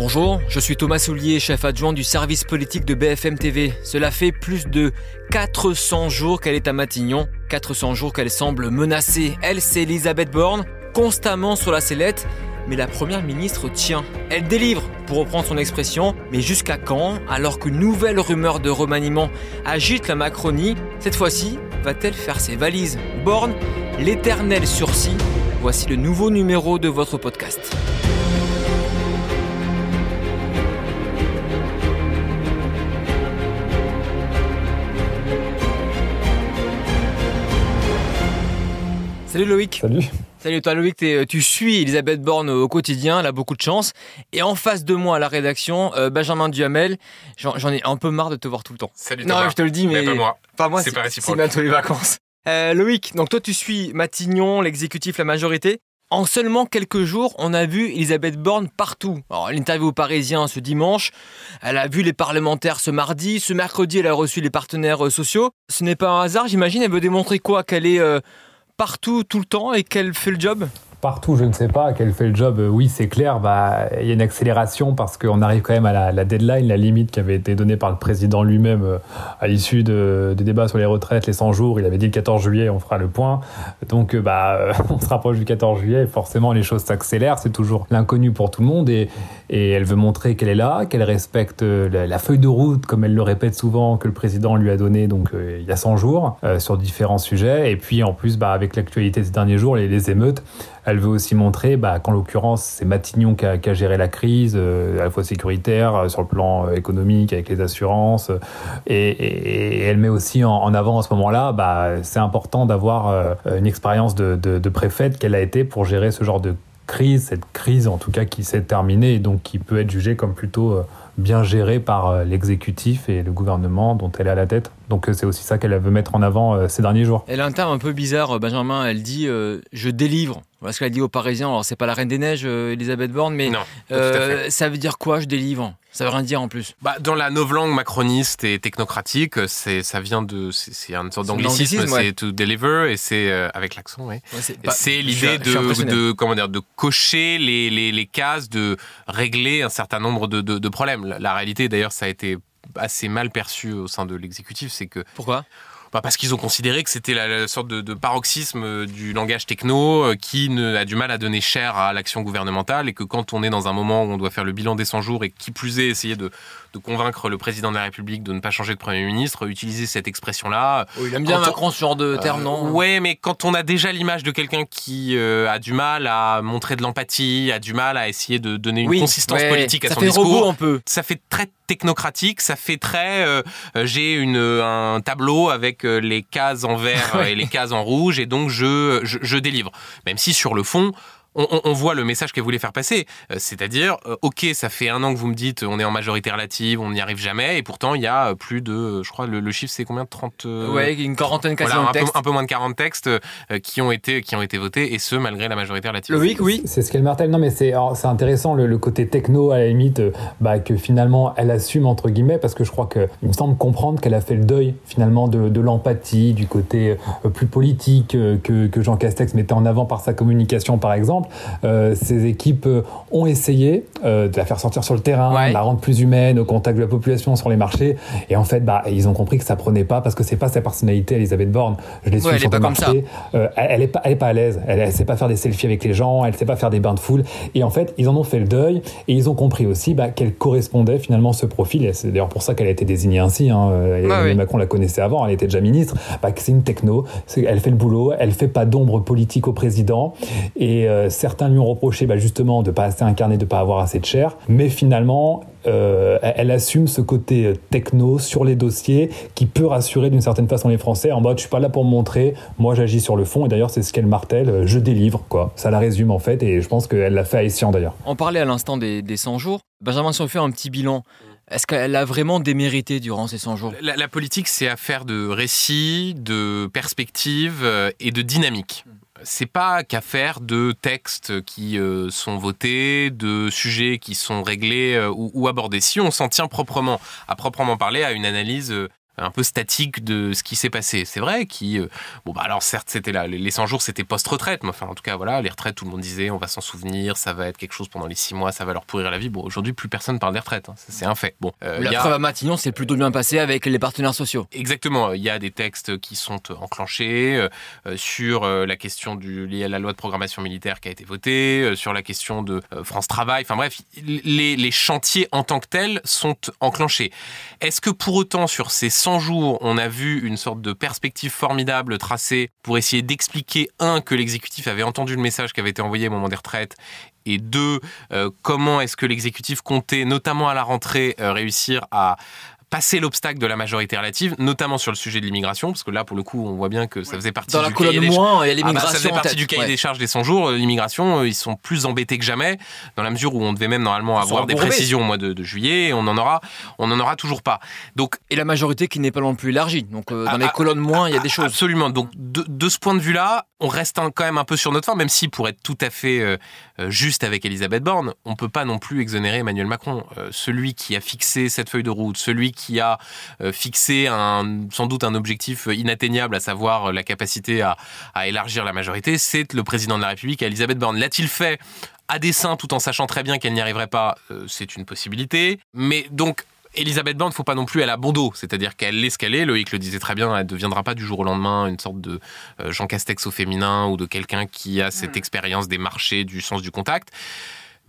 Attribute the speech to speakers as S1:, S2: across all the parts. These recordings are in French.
S1: Bonjour, je suis Thomas Soulier, chef adjoint du service politique de BFM TV. Cela fait plus de 400 jours qu'elle est à Matignon, 400 jours qu'elle semble menacée. Elle, c'est Elisabeth Borne, constamment sur la sellette, mais la première ministre tient. Elle délivre, pour reprendre son expression, mais jusqu'à quand Alors qu'une nouvelle rumeur de remaniement agite la Macronie, cette fois-ci, va-t-elle faire ses valises? Borne, l'éternel sursis. Voici le nouveau numéro de votre podcast. Salut Loïc.
S2: Salut.
S1: Salut toi Loïc, tu suis Elisabeth Borne au quotidien, elle a beaucoup de chance. Et en face de moi à la rédaction, euh, Benjamin Duhamel, j'en ai un peu marre de te voir tout le temps.
S3: Salut
S1: Non, je te le dis, mais,
S3: pas moi.
S1: Pas moi,
S3: c'est pas réciproque.
S1: C'est bientôt les vacances. Euh, Loïc, donc toi tu suis Matignon, l'exécutif, la majorité. En seulement quelques jours, on a vu Elisabeth Borne partout. Alors, l'interview aux Parisiens ce dimanche, elle a vu les parlementaires ce mardi, ce mercredi, elle a reçu les partenaires euh, sociaux. Ce n'est pas un hasard, j'imagine, elle veut démontrer quoi? Qu'elle est partout, tout le temps et qu'elle fait le job?
S2: Partout, je ne sais pas, qu'elle fait le job, euh, oui, c'est clair. Bah, il y a une accélération parce qu'on arrive quand même à la, deadline, la limite qui avait été donnée par le président lui-même euh, à l'issue de, des débats sur les retraites, les 100 jours. Il avait dit le 14 juillet, on fera le point. Donc, euh, bah, on se rapproche du 14 juillet forcément, les choses s'accélèrent. C'est toujours l'inconnu pour tout le monde et, et elle veut montrer qu'elle est là, qu'elle respecte la, feuille de route, comme elle le répète souvent, que le président lui a donné donc il y a 100 jours sur différents sujets. Et puis, en plus, bah, avec l'actualité de ces derniers jours, les, émeutes, elle veut aussi montrer bah, qu'en l'occurrence, c'est Matignon qui a, géré la crise, euh, à la fois sécuritaire, euh, sur le plan euh, économique, avec les assurances. Et, elle met aussi en, avant à ce moment-là, bah, c'est important d'avoir une expérience de, de préfète qu'elle a été pour gérer ce genre de crise, cette crise en tout cas qui s'est terminée et donc qui peut être jugée comme plutôt bien gérée par l'exécutif et le gouvernement dont elle est à la tête. Donc c'est aussi ça qu'elle veut mettre en avant ces derniers jours.
S1: Elle a un terme un peu bizarre, Benjamin. Elle dit je délivre. Voilà ce qu'elle a dit aux Parisiens. Alors, c'est pas la Reine des Neiges, euh, Elisabeth Borne, mais euh, ça veut dire quoi, je délivre? Ça veut rien dire en plus.
S3: Bah, dans la novlangue macroniste et technocratique, c'est, ça vient de. C'est, une sorte d'anglicisme, c'est to deliver, et c'est. Euh, avec l'accent, oui. c'est, l'idée de, de, comment dire, de cocher les, les, les, cases, de régler un certain nombre de, de, de problèmes. La, la réalité, d'ailleurs, ça a été assez mal perçu au sein de l'exécutif, c'est que.
S1: Pourquoi?
S3: Bah, parce qu'ils ont considéré que c'était la, sorte de, paroxysme euh, du langage techno euh, qui a du mal à donner cher à l'action gouvernementale et que quand on est dans un moment où on doit faire le bilan des 100 jours et qui plus est essayer de, de convaincre le président de la République de ne pas changer de Premier ministre, utiliser cette expression-là.
S1: Oh, il aime bien Macron ce genre de terme, non
S3: euh, Ouais, mais quand on a déjà l'image de quelqu'un qui a du mal à montrer de l'empathie, a du mal à essayer de donner une consistance politique à son discours,
S1: un peu.
S3: ça fait très technocratique, ça fait très euh, euh, j'ai une un tableau avec euh, les cases en vert et les cases en rouge et donc je, je délivre. Même si sur le fond, on, voit le message qu'elle voulait faire passer. Euh, c'est-à-dire, euh, ok, ça fait un an que vous me dites, on est en majorité relative, on n'y arrive jamais, et pourtant il y a plus de, je crois, le, chiffre c'est combien de 30
S1: Ouais, une quarantaine
S3: quasiment voilà, un, textes. Peu, un peu moins de 40 textes euh, qui ont été qui ont été votés, et ce malgré la majorité relative.
S1: Oui, oui.
S2: C'est ce qu'elle martèle. Non, mais c'est intéressant le, côté techno à la limite, bah, que finalement elle assume entre guillemets, parce que je crois que il me semble comprendre qu'elle a fait le deuil finalement de, l'empathie, du côté plus politique que, que Jean Castex mettait en avant par sa communication, par exemple. Euh, ces équipes euh, ont essayé euh, de la faire sortir sur le terrain, de la rendre plus humaine, au contact de la population sur les marchés. Et en fait, bah, ils ont compris que ça prenait pas parce que c'est pas sa personnalité, Elisabeth Borne.
S1: Je l'ai su sur le marché.
S2: elle, est pas, elle est pas à l'aise. Elle, elle, sait pas faire des selfies avec les gens. Elle sait pas faire des bains de foule. Et en fait, ils en ont fait le deuil et ils ont compris aussi bah, qu'elle correspondait finalement ce profil. Et c'est d'ailleurs pour ça qu'elle a été désignée ainsi. Hein. Macron la connaissait avant. Elle était déjà ministre. Bah, c'est une techno. Elle fait le boulot. Elle fait pas d'ombre politique au président. Et certains lui ont reproché bah, justement de pas assez incarner, de pas avoir assez de chair, mais finalement, euh, elle assume ce côté techno sur les dossiers qui peut rassurer d'une certaine façon les Français en mode je suis pas là pour me montrer, moi j'agis sur le fond et d'ailleurs c'est ce qu'elle martèle, je délivre quoi. Ça la résume en fait et je pense qu'elle l'a fait à Essian d'ailleurs.
S1: On parlait à l'instant des, 100 jours. Benjamin, si on fait un petit bilan, est-ce qu'elle a vraiment démérité durant ces 100 jours?
S3: La, la politique, c'est affaire de récit, de perspective euh, et de dynamique c'est pas qu'affaire de textes qui euh, sont votés, de sujets qui sont réglés euh, ou, abordés. Si on s'en tient proprement, à proprement parler, à une analyse euh, un peu statique de ce qui s'est passé. C'est vrai qui, euh, bon bah alors certes c'était là, les 100 jours c'était post-retraite, mais enfin en tout cas voilà, les retraites tout le monde disait on va s'en souvenir, ça va être quelque chose pendant les 6 mois, ça va leur pourrir la vie. Bon aujourd'hui plus personne parle des retraites, hein. c'est un fait. Bon,
S1: euh, la preuve à Matignon c'est plutôt bien passé avec les partenaires sociaux.
S3: Exactement, il y a des textes qui sont enclenchés sur la question du liée à la loi de programmation militaire qui a été votée, sur la question de France Travail, enfin bref, les, les chantiers en tant que tels sont enclenchés. Est-ce que pour autant sur ces 100 jours, on a vu une sorte de perspective formidable tracée pour essayer d'expliquer, un, que l'exécutif avait entendu le message qui avait été envoyé au moment des retraites, et deux, euh, comment est-ce que l'exécutif comptait, notamment à la rentrée, euh, réussir à, passer l'obstacle de la majorité relative, notamment sur le sujet de l'immigration, parce que là, pour le coup, on voit bien que ça faisait partie
S1: Dans
S3: du
S1: la colonne moins, il y a l'immigration.
S3: Ah bah, ça faisait partie du cahier des charges des 100 jours. L'immigration, euh, ils sont plus embêtés que jamais, dans la mesure où on devait même normalement avoir des précisions au mois de, juillet, on en aura, on en aura toujours pas. Donc,
S1: et la majorité qui n'est pas non plus élargie. Donc, euh, dans ah, les ah, colonnes moins, il y a des choses.
S3: Absolument. Donc, de, ce point de vue-là, on reste quand même un peu sur notre fin, même si, pour être tout à fait euh, juste avec Elisabeth Borne, on peut pas non plus exonérer Emmanuel Macron. celui qui a fixé cette feuille de route, celui qui a euh, fixer un, sans doute un objectif inatteignable, à savoir la capacité à, élargir la majorité, c'est le président de la République, Elisabeth Borne. L'a-t-il fait à dessein tout en sachant très bien qu'elle n'y arriverait pas? Euh, C'est une possibilité. Mais donc, Elisabeth Borne, faut pas non plus elle a bon dos, c'est-à-dire qu'elle est ce qu'elle est. Loïc le disait très bien, elle ne deviendra pas du jour au lendemain une sorte de euh, Jean Castex au féminin ou de quelqu'un qui a cette mm. expérience des marchés, du sens du contact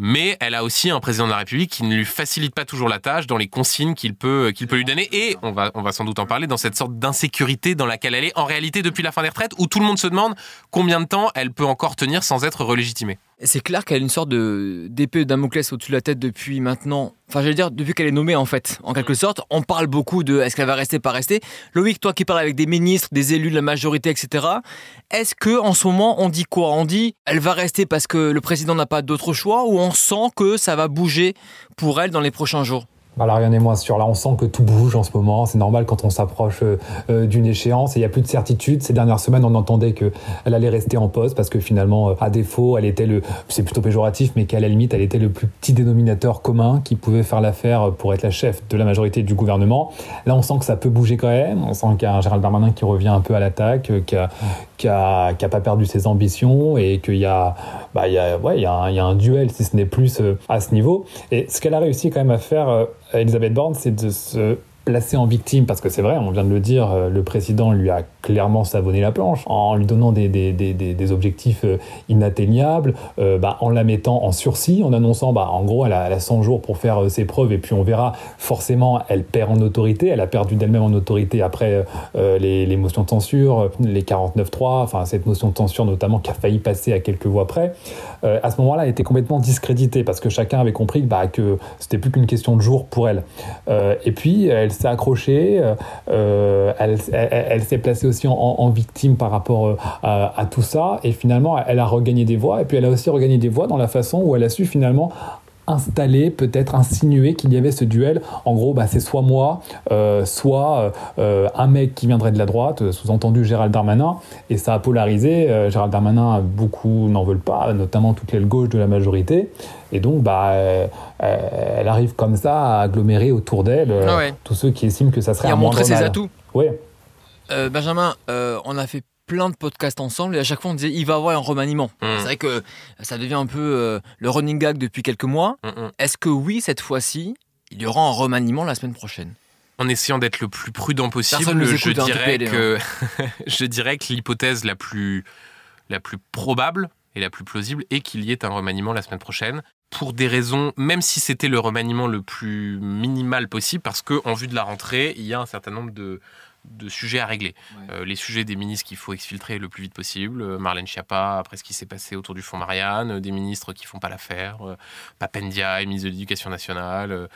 S3: mais elle a aussi un président de la République qui ne lui facilite pas toujours la tâche dans les consignes qu'il peut, qu'il peut lui donner. Et on va, on va sans doute en parler dans cette sorte d'insécurité dans laquelle elle est en réalité depuis la fin des retraites, où tout le monde se demande combien de temps elle peut encore tenir sans être relégitimée.
S1: C'est clair qu'elle a une sorte de d'épée de Damoclès au-dessus de la tête depuis maintenant. Enfin, j'allais dire depuis qu'elle est nommée en fait, en quelque sorte. On parle beaucoup de est-ce qu'elle va rester, pas rester. Loïc, toi qui parles avec des ministres, des élus de la majorité, etc. Est-ce que en ce moment on dit quoi? On dit elle va rester parce que le président n'a pas d'autre choix, ou on sent que ça va bouger pour elle dans les prochains jours?
S2: Alors rien n'est moins sûr. Là, on sent que tout bouge en ce moment. C'est normal quand on s'approche euh, euh, d'une échéance il n'y a plus de certitude. Ces dernières semaines, on entendait qu'elle allait rester en poste parce que finalement, euh, à défaut, elle était le, c'est plutôt péjoratif, mais qu'à la limite, elle était le plus petit dénominateur commun qui pouvait faire l'affaire pour être la chef de la majorité du gouvernement. Là, on sent que ça peut bouger quand même. On sent qu'il y a un Gérald Darmanin qui revient un peu à l'attaque, qui a, qui a, pas perdu ses ambitions et qu'il y a, bah, il y a, ouais, il y a, un, y a un duel, si ce n'est plus, à ce niveau. Et ce qu'elle a réussi quand même à faire, Elisabeth Borne, c'est de se placé en victime, parce que c'est vrai, on vient de le dire, euh, le président lui a clairement savonné la planche en lui donnant des, des, des, des objectifs euh, inatteignables, euh, bah, en la mettant en sursis, en annonçant, bah, en gros, elle a, elle a 100 jours pour faire ses preuves, et puis on verra, forcément, elle perd en autorité, elle a perdu d'elle-même en autorité après les, motions de censure, les 49-3, enfin cette motion de censure notamment qui a failli passer à quelques voix près. à ce moment-là, elle était complètement discréditée, parce que chacun avait compris bah, que c'était plus qu'une question de jours pour elle. et puis, elle s'est accrochée, euh, euh, elle, s'est placée aussi en, victime par rapport euh, à, tout ça, et finalement, elle a regagné des voix, et puis elle a aussi regagné des voix dans la façon où elle a su finalement installer, peut-être insinuer qu'il y avait ce duel. En gros, bah, c'est soit moi, soit un mec qui viendrait de la droite, sous-entendu Gérald Darmanin, et ça a polarisé. Gérald Darmanin, beaucoup n'en veulent pas, notamment toute l'aile gauche de la majorité. Et donc, bah, euh, elle arrive comme ça à agglomérer autour d'elle euh, ah tous ceux qui estiment que ça serait
S1: et un montrer ses atouts.
S2: Oui.
S1: Euh, Benjamin, on a fait plein de podcasts ensemble et à chaque fois on disait il va y avoir un remaniement. Mm. C'est vrai que ça devient un peu le running gag depuis quelques mois. Mm, mm. Est-ce que oui, cette fois-ci, il y aura un remaniement la semaine prochaine?
S3: En essayant d'être le plus prudent possible, je, hein, dirais que, hein. je dirais que l'hypothèse la plus, la plus probable et la plus plausible est qu'il y ait un remaniement la semaine prochaine pour des raisons, même si c'était le remaniement le plus minimal possible, parce qu'en vue de la rentrée, il y a un certain nombre de, de sujets à régler. Euh, les sujets des ministres qu'il faut exfiltrer le plus vite possible. Euh, Marlène Schiappa, après ce qui s'est passé autour du fonds Marianne, euh, des ministres qui font pas l'affaire. Papendia, ministre de l'Éducation nationale.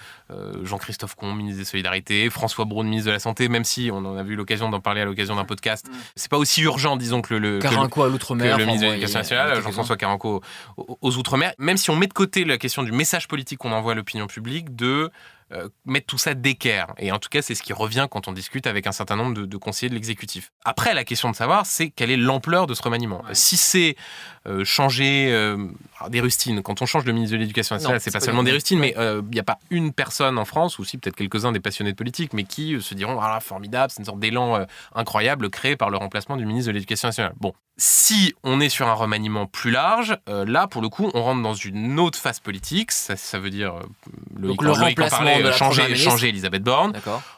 S3: Jean-Christophe Combe, ministre des Solidarités. François Braun, ministre de la Santé, même si on en a eu l'occasion d'en parler à l'occasion d'un podcast. Mm. C'est pas aussi urgent, disons, que le,
S1: Caranco à l'outre-mer.
S3: le ministre de l'Éducation nationale, Jean-François Caranco aux, aux Outre-mer. Même si on met de côté la question du message politique qu'on envoie à l'opinion publique, de euh, mettre tout ça d'équerre. Et en tout cas, c'est ce qui revient quand on discute avec un certain nombre de, conseillers de l'exécutif. Après, la question de savoir, c'est quelle est l'ampleur de ce remaniement. Si c'est changer euh, des rustines, quand on change de ministre de l'Éducation nationale, c'est pas, seulement des rustines, mais il n'y a pas une personne en France, ou si peut-être quelques-uns des passionnés de politique, mais qui se diront, ah formidable, c'est une sorte d'élan incroyable créé par le remplacement du ministre de l'Éducation nationale. Bon, si on est sur un remaniement plus large, là, pour le coup, on rentre dans une autre phase politique. Ça, veut dire
S1: le, Donc, le remplacement
S3: changer, changer Elisabeth Borne.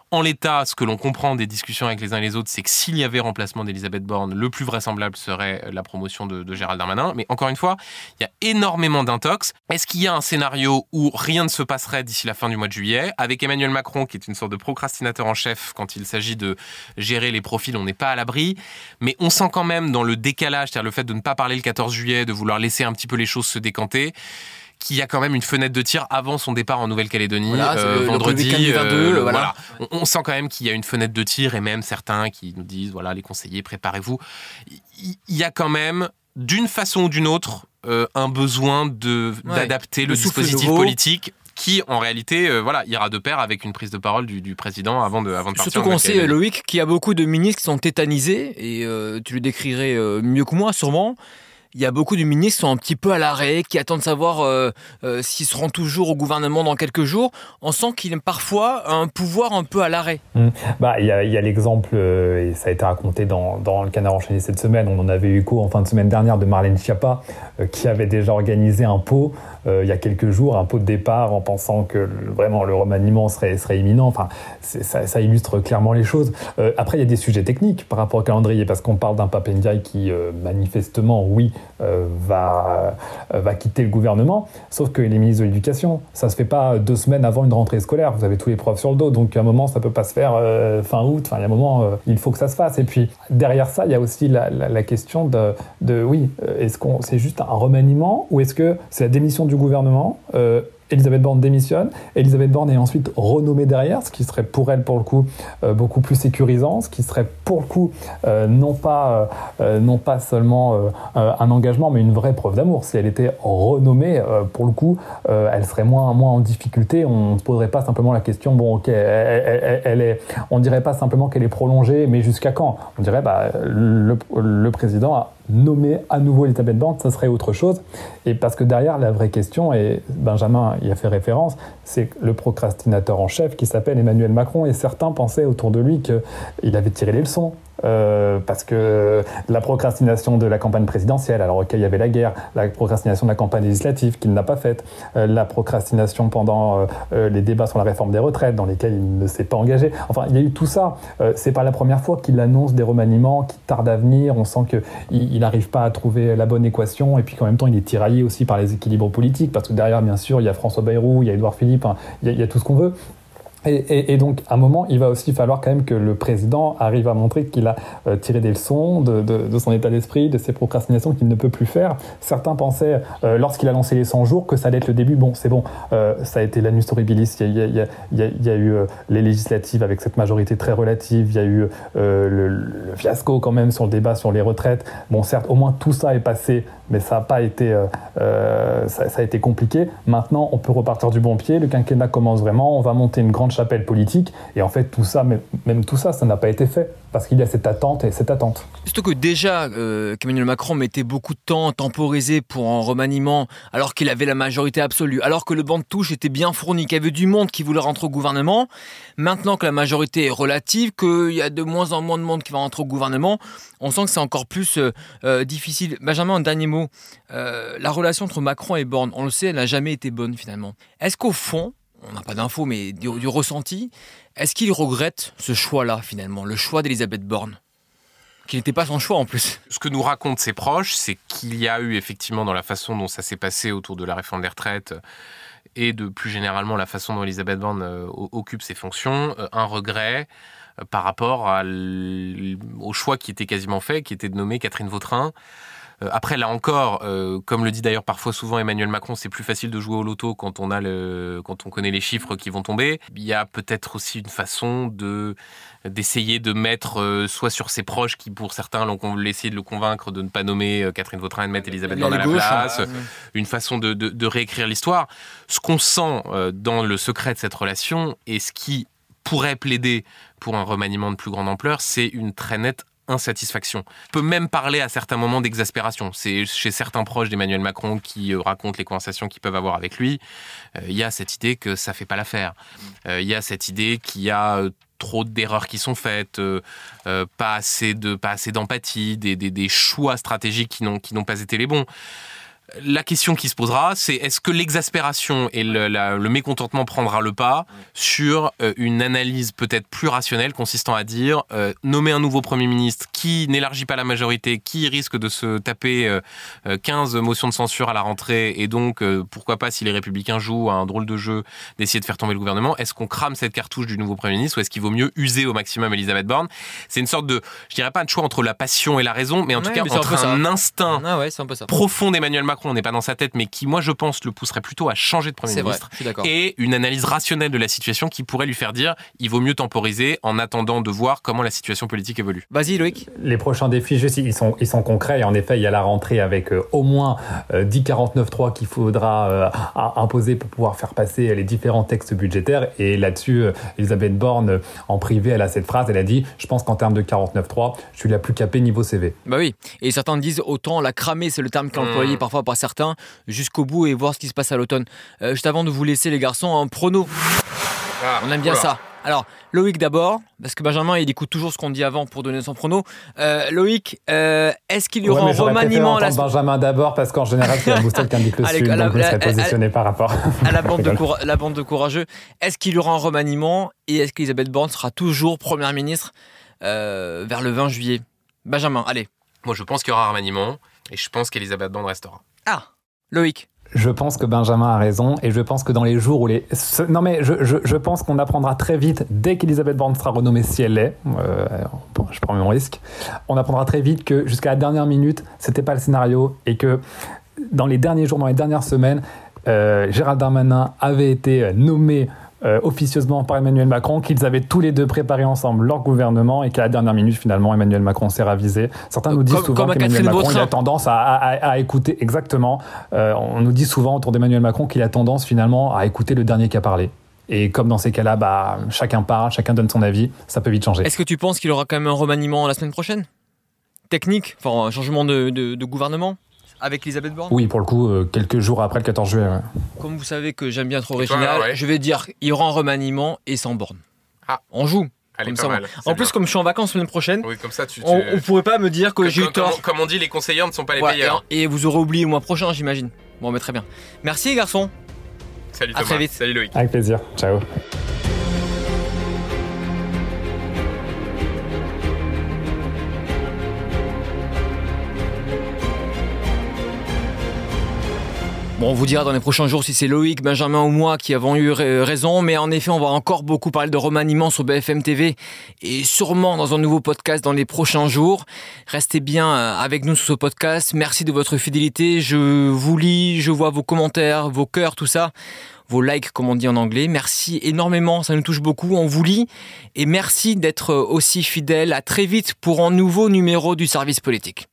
S3: En l'état, ce que l'on comprend des discussions avec les uns et les autres, c'est que s'il y avait remplacement d'Elisabeth Borne, le plus vraisemblable serait la promotion de, Gérald Darmanin. Mais encore une fois, il y a énormément d'intox. Est-ce qu'il y a un scénario où rien ne se passerait d'ici la fin du mois de juillet? Avec Emmanuel Macron, qui est une sorte de procrastinateur en chef quand il s'agit de gérer les profils, on n'est pas à l'abri. Mais on sent quand même dans le décalage, c'est-à-dire le fait de ne pas parler le 14 juillet, de vouloir laisser un petit peu les choses se décanter qu'il y a quand même une fenêtre de tir avant son départ en Nouvelle-Calédonie euh, vendredi.
S1: Euh, voilà.
S3: On, sent quand même qu'il y a une fenêtre de tir et même certains qui nous disent voilà les conseillers préparez-vous. Il y, a quand même d'une façon ou d'une autre euh, un besoin de d'adapter le, dispositif politique qui en réalité voilà ira de pair avec une prise de parole du, président avant de avant de
S1: partir. Surtout qu'on sait Loïc qu'il y a beaucoup de ministres qui sont tétanisés et tu le décrirais mieux que moi sûrement il y a beaucoup de ministres qui sont un petit peu à l'arrêt, qui attendent de savoir euh, euh, s'ils seront toujours au gouvernement dans quelques jours. On sent qu'il a parfois un pouvoir un peu à l'arrêt.
S2: Mmh. Bah, il y a, l'exemple, euh, et ça a été raconté dans, le Canard enchaîné cette semaine, on en avait eu écho en fin de semaine dernière de Marlène Schiappa, qui avait déjà organisé un pot il y a quelques jours, un pot de départ en pensant que vraiment le remaniement serait, imminent. Enfin, ça, illustre clairement les choses. après, il y a des sujets techniques par rapport au calendrier, parce qu'on parle d'un Papendiaï qui, manifestement, oui, euh, va, euh, va quitter le gouvernement. Sauf que les ministres de l'Éducation, ça se fait pas deux semaines avant une rentrée scolaire. Vous avez tous les profs sur le dos, donc à un moment, ça peut pas se faire euh, fin août. Enfin, il y a un moment, il faut que ça se fasse. Et puis derrière ça, il y a aussi la, la, question de, de oui, est-ce qu'on c'est juste un remaniement ou est-ce que c'est la démission du gouvernement Elisabeth Borne démissionne. Elisabeth Borne est ensuite renommée derrière, ce qui serait pour elle, pour le coup, euh, beaucoup plus sécurisant, ce qui serait pour le coup euh, non, pas, euh, non pas seulement un engagement, mais une vraie preuve d'amour. Si elle était renommée, pour le coup, elle serait moins, moins en difficulté. On ne se poserait pas simplement la question, bon, ok, elle, est, on ne dirait pas simplement qu'elle est prolongée, mais jusqu'à quand? On dirait, bah, le président a nommer à nouveau Elisabeth Borne, ça serait autre chose. Et parce que derrière, la vraie question, et Benjamin y a fait référence, c'est le procrastinateur en chef qui s'appelle Emmanuel Macron. Et certains pensaient autour de lui qu'il avait tiré les leçons euh, parce que la procrastination de la campagne présidentielle, alors auquel il y avait la guerre, la procrastination de la campagne législative qu'il n'a pas faite, euh, la procrastination pendant euh, les débats sur la réforme des retraites dans lesquels il ne s'est pas engagé. Enfin, il y a eu tout ça. c'est pas la première fois qu'il annonce des remaniements qui tardent à venir. On sent qu'il n'arrive pas à trouver la bonne équation et puis qu'en même temps il est tiraillé aussi par les équilibres politiques parce que derrière, bien sûr, il y a François Bayrou, il y a Édouard Philippe, hein, il, y a, tout ce qu'on veut. Et, donc, à un moment, il va aussi falloir quand même que le président arrive à montrer qu'il a euh, tiré des leçons de, son état d'esprit, de ses procrastinations qu'il ne peut plus faire. Certains pensaient, euh, lorsqu'il a lancé les 100 jours, que ça allait être le début. Bon, c'est bon, euh, ça a été l'anus horribilis. Il y a, eu les législatives avec cette majorité très relative. Il y a eu le, fiasco quand même sur le débat sur les retraites. Bon, certes, au moins tout ça est passé, mais ça a pas été, ça a été compliqué. Maintenant, on peut repartir du bon pied. Le quinquennat commence vraiment. On va monter une grande chapelle politique. Et en fait, tout ça, même, tout ça, ça n'a pas été fait parce qu'il y a cette attente et cette attente.
S1: Surtout que déjà, euh, Emmanuel Macron mettait beaucoup de temps temporisé pour un remaniement, alors qu'il avait la majorité absolue, alors que le banc de touche était bien fourni, qu'il y avait du monde qui voulait rentrer au gouvernement. Maintenant que la majorité est relative, qu'il y a de moins en moins de monde qui va rentrer au gouvernement, on sent que c'est encore plus euh, euh, difficile. Benjamin, un dernier mot. la relation entre Macron et Borne, on le sait, elle n'a jamais été bonne finalement. Est-ce qu'au fond, on n'a pas d'infos, mais du, ressenti, est-ce qu'il regrette ce choix-là, finalement, le choix d'Elisabeth Borne? Qui n'était pas son choix en plus.
S3: Ce que nous racontent ses proches, c'est qu'il y a eu effectivement dans la façon dont ça s'est passé autour de la réforme des retraites et de plus généralement la façon dont Elisabeth Borne euh, occupe ses fonctions, euh, un regret euh, par rapport au choix qui était quasiment fait, qui était de nommer Catherine Vautrin Euh, après, là encore, euh, comme le dit d'ailleurs parfois souvent Emmanuel Macron, c'est plus facile de jouer au loto quand on a le, quand on connaît les chiffres qui vont tomber. Il y a peut-être aussi une façon de d'essayer de mettre euh, soit sur ses proches qui pour certains l'ont essayé de le convaincre de ne pas nommer Catherine Vautrin et de mettre Elisabeth Borne à la place, une façon de, de, de réécrire l'histoire. Ce qu'on sent dans le secret de cette relation et ce qui pourrait plaider pour un remaniement de plus grande ampleur, c'est une très nette insatisfaction. On peut même parler à certains moments d'exaspération. C'est chez certains proches d'Emmanuel Macron qui euh, racontent les conversations qu'ils peuvent avoir avec lui. Euh, il y a cette idée que ça fait pas l'affaire. Euh, il y a cette idée qu'il y a trop d'erreurs qui sont faites, pas assez de pas assez d'empathie, des, des, choix stratégiques qui n'ont pas été les bons la question qui se posera, c'est est-ce que l'exaspération et le, mécontentement prendra le pas sur euh, une analyse peut-être plus rationnelle consistant à dire euh, nommer un nouveau Premier ministre qui n'élargit pas la majorité, qui risque de se taper 15 euh, motions de censure à la rentrée et donc pourquoi pas si les républicains jouent à un drôle de jeu d'essayer de faire tomber le gouvernement, est-ce qu'on crame cette cartouche du nouveau Premier ministre ou est-ce qu'il vaut mieux user au maximum Elisabeth Borne? C'est une sorte de, je dirais pas un choix entre la passion et la raison, mais en tout cas entre un, instinct ah profond d'Emmanuel Macron on n'est pas dans sa tête, mais qui, moi, je pense, le pousserait plutôt à changer de Premier ministre. et une analyse rationnelle de la situation qui pourrait lui faire dire il vaut mieux temporiser en attendant de voir comment la situation politique évolue.
S1: Vas-y, Loïc.
S2: Les prochains défis, je sais, ils sont, ils sont concrets. Et en effet, il y a la rentrée avec euh, au moins 10 49.3 qu'il faudra euh, imposer pour pouvoir faire passer les différents textes budgétaires. Et là-dessus, euh, Elisabeth Borne, en privé, elle a cette phrase elle a dit Je pense qu'en termes de 49.3, je suis la plus capée niveau CV.
S1: Bah oui. Et certains disent autant la cramer, c'est le terme qui est employé mmh. parfois par certains, jusqu'au bout et voir ce qui se passe à l'automne. Euh, juste avant de vous laisser les garçons, en prono. Ah, On aime bien ça. Alors, Loïc d'abord, parce que Benjamin, il écoute toujours ce qu'on dit avant pour donner son prono. Euh, Loïc, euh, est-ce qu'il y aura un remaniement
S2: la Benjamin d'abord, parce qu'en général, c'est la boussole qui indique le sud, donc je serait positionné par rapport.
S1: à la bande, de, la bande de courageux. Est-ce qu'il y aura un remaniement et est-ce qu'Elisabeth Borne sera toujours première ministre vers le 20 juillet? Benjamin, allez.
S3: Moi, je pense qu'il y aura un remaniement et je pense qu'Elisabeth Borne restera.
S1: Ah, Loïc.
S2: Je pense que Benjamin a raison et je pense que dans les jours où les... Non mais je, je, pense qu'on apprendra très vite, dès qu'Elisabeth Borne sera renommée si elle l'est, euh, je prends mon risque, on apprendra très vite que jusqu'à la dernière minute, c'était pas le scénario et que dans les derniers jours, dans les dernières semaines, euh, Gérald Darmanin avait été nommé euh, officieusement par Emmanuel Macron, qu'ils avaient tous les deux préparé ensemble leur gouvernement et qu'à la dernière minute, finalement, Emmanuel Macron s'est ravisé. Certains nous disent souvent qu'Emmanuel Macron il a tendance à, écouter, exactement, euh, on nous dit souvent autour d'Emmanuel Macron qu'il a tendance finalement à écouter le dernier qui a parlé. Et comme dans ces cas-là, bah, chacun parle, chacun donne son avis, ça peut vite changer.
S1: Est-ce que tu penses qu'il aura quand même un remaniement la semaine prochaine? Technique, enfin un changement de gouvernement? Avec Elisabeth Borne
S2: Oui, pour le coup, euh, quelques jours après le 14 juillet.
S1: Comme vous savez que j'aime bien être original, je vais dire il y aura un remaniement et sans Borne. Ah. On joue. Comme ça, en plus, comme je suis en vacances la semaine prochaine,
S3: comme ça,
S1: On, ne pourrait pas me dire que j'ai eu tort.
S3: Comme, on dit, les conseillers ne sont pas les meilleurs.
S1: Et, vous aurez oublié le mois prochain, j'imagine. Bon, mais très bien. Merci, garçons.
S3: Salut Thomas. très vite. Salut Loïc.
S2: Avec plaisir. Ciao.
S1: Bon, on vous dira dans les prochains jours si c'est Loïc, Benjamin ou moi qui avons eu raison, mais en effet, on va encore beaucoup parler de remaniement sur BFM TV et sûrement dans un nouveau podcast dans les prochains jours. Restez bien euh, avec nous sur ce podcast. Merci de votre fidélité. Je vous lis, je vois vos commentaires, vos cœurs, tout ça vos likes comme on dit en anglais. Merci énormément, ça nous touche beaucoup, on vous lit. Et merci d'être aussi fidèle. À très vite pour un nouveau numéro du service politique.